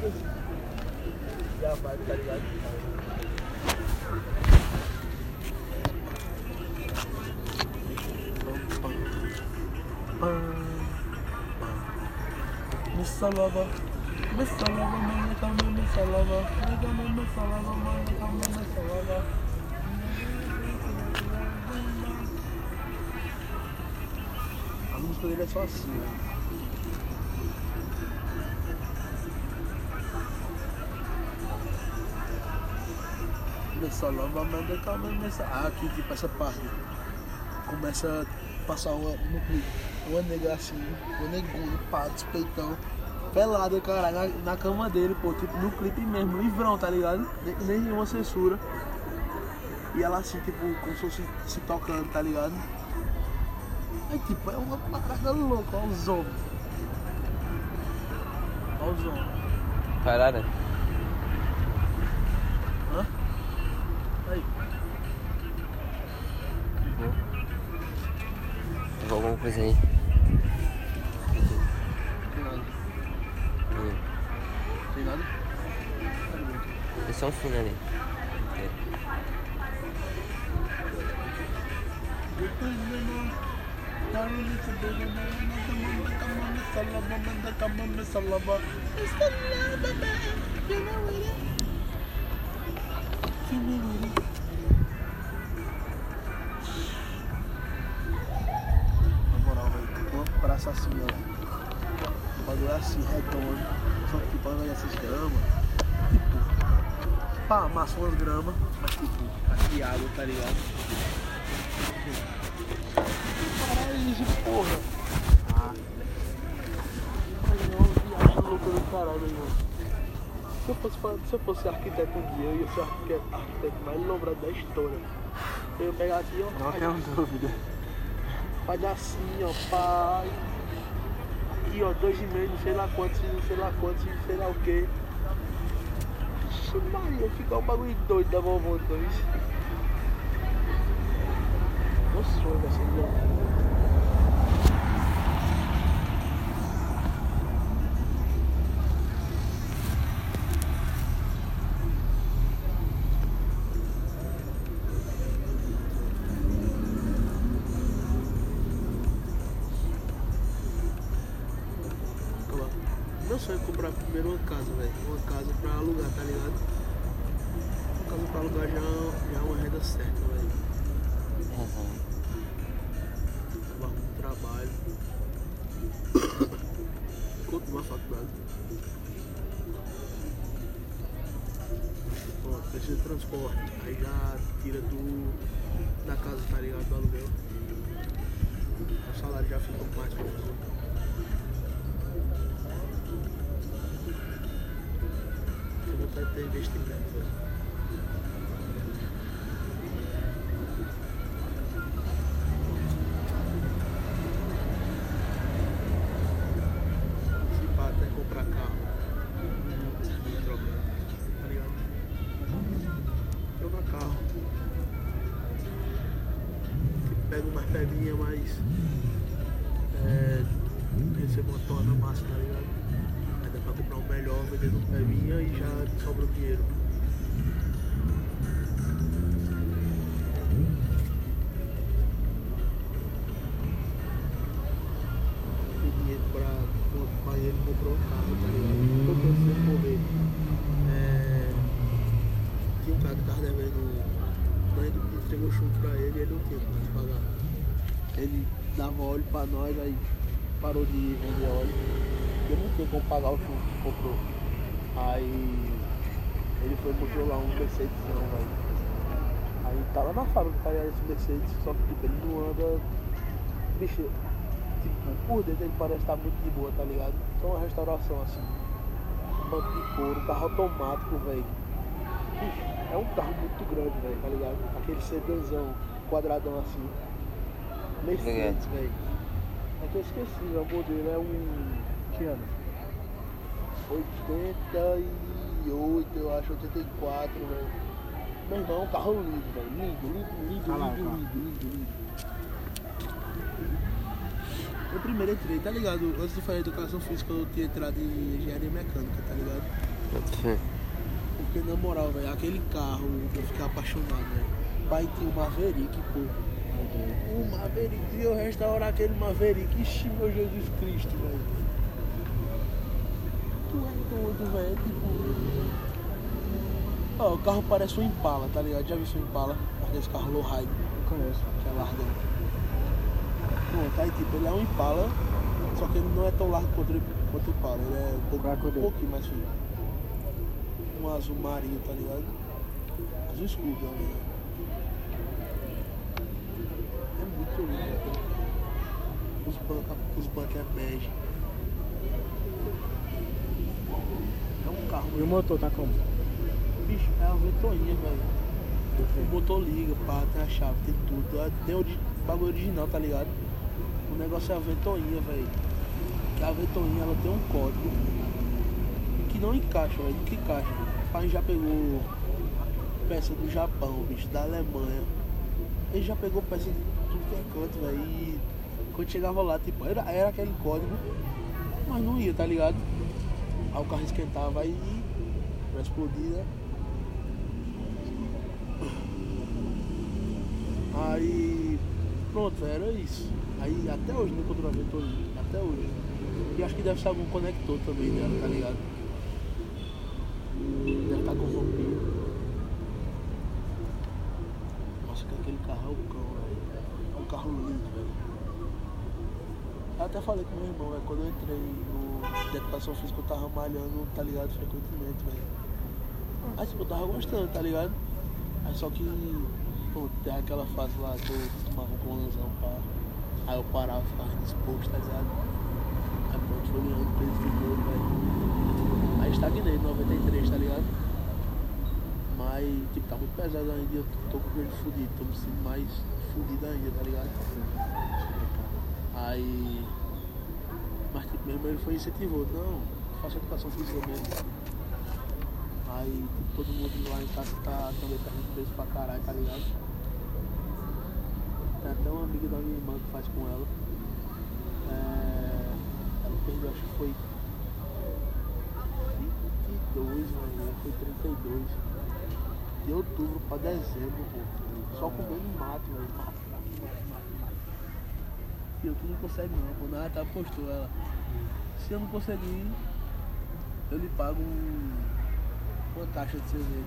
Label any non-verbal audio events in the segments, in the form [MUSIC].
foda-se. Já vai, tá ligado? Me salava, me salava, mãe, calma, me salava, me calma, me salava, mãe, calma, me salava. A música dele é só assim, né? Me salava, manda calma, me salava. Ah, aqui, tipo, essa parte. Começa a passar uma, no clipe. Uma nega assim, uma negona, pá, despeitão. Pelada, caralho, na, na cama dele, pô, tipo, no clipe mesmo, livrão, tá ligado? Nem, nem nenhuma censura. E ela assim, tipo, como se fosse se tocando, tá ligado? É tipo, é uma parada louca, olha os homens. Olha os homens. Caralho. Alguma coisa aí. Hum. Tem nada? É só um fino ali. É assim, redondo. Só que tipo, invés dessas gramas, tipo, pá, amassa umas gramas, mas tipo, aqui água, tá ligado? Isso, porra. Ah. Não, viagem louca do caralho, irmão. Se eu, fosse, se eu fosse arquiteto um dia, eu ia ser o arquiteto, arquiteto mais lembrado da história. Eu ia pegar assim, ó. Não tenho dúvida. Assim, ó, pai. Aqui, ó, dois e meio, não sei lá quantos, não sei lá quantos, não sei lá o quê. Ixi, Maria, ficar um bagulho doido da vovó dois. Meu sonho vai ser grande. Transporte. Aí já tira do. da casa, tá ligado? Do aluguel. O salário já fica mais pra. Tenho vontade de ter investimento, peguinhas, mas. É. Recebo uma torna massa, tá ligado? Aí dá pra comprar um melhor vendendo um peguinha e já sobra o dinheiro. Tem dinheiro pra. O pai ele comprou um carro, tá ligado? Se ele morrer. É, tinha um cara que tava devendo. Nós entregou chumbo pra ele e ele não tinha pagar. Ele dava óleo pra nós, aí parou de vender óleo. Porque não tinha como pagar o chumbo que comprou. Aí ele foi mostrou lá um Mercedesão, velho. Aí tá lá na fábrica, tá ligado? Esse Mercedes, só que tipo, ele não anda. Bicho, tipo, por dentro ele parece estar muito de boa, tá ligado? Só uma restauração assim. Banco de couro, carro automático, velho. É um carro muito grande, velho, tá ligado? Aquele sedãzão, quadradão assim. Mercedes, velho. É que eu esqueci, o modelo é um. Que ano? 88, eu acho, 84, velho. Meu irmão, carro lindo, velho. Lindo, lindo, lindo, Tá lá o lindo, lindo, lindo, lindo. Eu primeiro entrei, tá ligado? Antes de fazer educação física, eu tinha entrado em engenharia mecânica, tá ligado? Fé. Porque na moral, velho, aquele carro eu fiquei apaixonado, velho. Pai tinha o Maverick, pô. O Maverick, e eu restaurar aquele Maverick, ixi, meu Jesus Cristo, velho. Tu é doido, velho, tipo. Ó, o carro parece um Impala, tá ligado? Já viu um Impala? Aquele carro lowride, Eu conheço. que é largão. Pronto, aí tipo, ele é um Impala, só que ele não é tão largo quanto, quanto o Impala, ele é um, pouco, um pouquinho mais fino. Um azul marinho, tá ligado? Azul escuro, na verdade. É muito lindo, velho. Os bancos, os bancos é bege. É um carro, E o motor tá como? bicho, é uma ventoinha, velho. O motor liga, pá, tem a chave, tem tudo. É- Tem o bagulho original, tá ligado? O negócio é a ventoinha, velho. Que a ventoinha ela tem um código que não encaixa, velho. Que encaixa. O pai já pegou peça do Japão, bicho, da Alemanha. Ele já pegou peça de velho. E quando chegava lá, tipo, era, era aquele código, mas não ia, tá ligado? Aí o carro esquentava aí vai explodir, né? Aí pronto, era isso. Aí até hoje não encontrou a ventoinha, até hoje. E acho que deve ser algum conector também dela, tá ligado? Deve estar corrompido. Nossa, que aquele carro é o cão, carro lindo, velho. Até falei com meu irmão, velho, quando eu entrei no de educação física eu tava malhando, tá ligado, frequentemente, velho. Aí tipo, eu tava gostando, tá ligado? Aí só que, pô, tem aquela fase lá que eu tomava um colãozão pra. Aí eu parava, ficava disposto, tá ligado? Aí pronto, foi ganhando peso de novo, velho. Aí estagnei, 93, tá ligado? Mas, tipo, tá muito pesado ainda eu tô com o joelho fudido, tô me sentindo mais fudido ainda, tá ligado? Aí. Mas tipo, meu irmão ele foi incentivou, não, faça educação física mesmo. Aí tipo, todo mundo lá em casa tá também perdendo peso pra caralho, tá ligado? Tem até uma amiga da minha irmã que faz com ela. É, ela perdeu, acho que foi 22, mano. Foi 32. De outubro pra dezembro, pô. Só comendo mato, velho. Eu tu não consegue não, quando ela tá postou ela. Se eu não conseguir, eu lhe pago um, uma caixa de cerveja.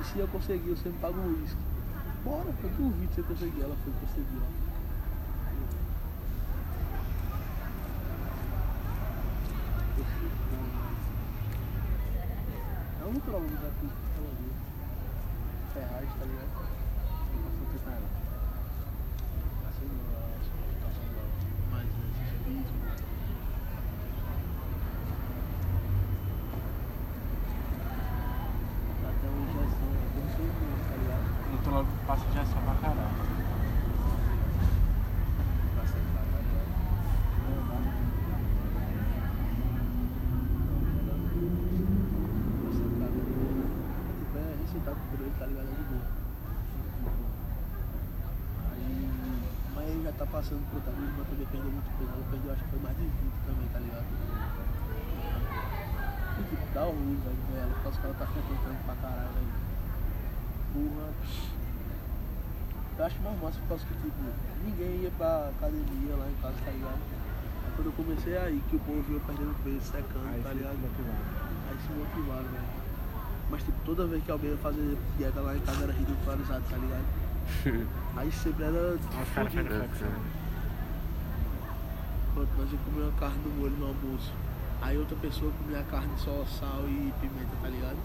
E se eu conseguir, você me paga um uísque. Bora, eu duvido você conseguir. Ela foi conseguir. É o único nome Ferraz, tá ligado? Eu passei o tempo com ela. Assim, eu acho que tá sendo mais exercício. Até uma injeção, é como se fosse, tá ligado? Eu tô logo passa já só pra caralho. Pra sentar, tá ligado? Não, dá. Pra sentar, tá ligado? Tipo, é receitado por ele, tá ligado? É de boa. Aí, mas ele já tá passando por outra minha irmã também perdeu muito peso. Ela perdeu, acho que foi mais de 20 também, tá ligado? Tipo, dá ruim, velho, ela, por causa que ela tá frequentando pra caralho, velho. Porra. Eu acho mais massa por causa que, tipo, ninguém ia pra academia lá em casa, tá ligado? Aí quando eu comecei aí, que o povo eu perdendo peso, secando, Aí tá ligado? Aí se motivaram, velho. Mas tipo, toda vez que alguém ia fazer dieta lá em casa era ridicularizado, tá ligado? [LAUGHS] Aí sempre era os caras fazem flexão. Pronto, nós ia comer uma carne do molho no almoço. Aí outra pessoa comia a carne só sal e pimenta, tá ligado?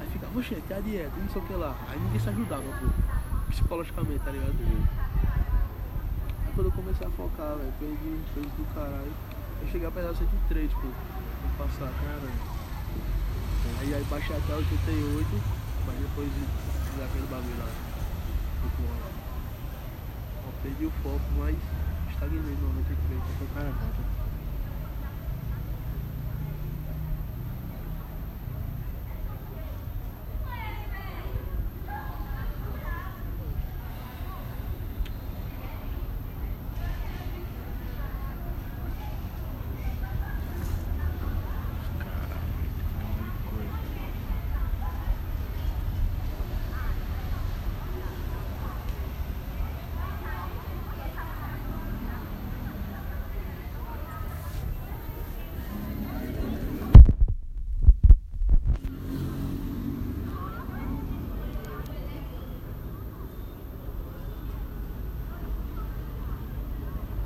Aí ficava, oxe, que é a dieta, não sei o que lá. Aí ninguém se ajudava, pô. Psicologicamente, tá ligado? Aí quando eu comecei a focar, velho, perdi um peso do caralho. Eu cheguei a pesar 103, pô. Vou passar, caralho. Aí, aí baixei até 88, mas depois fiz aquele bagulho lá. Ela. Ó, perdi o foco, mas estagnei no 93. O cara volta.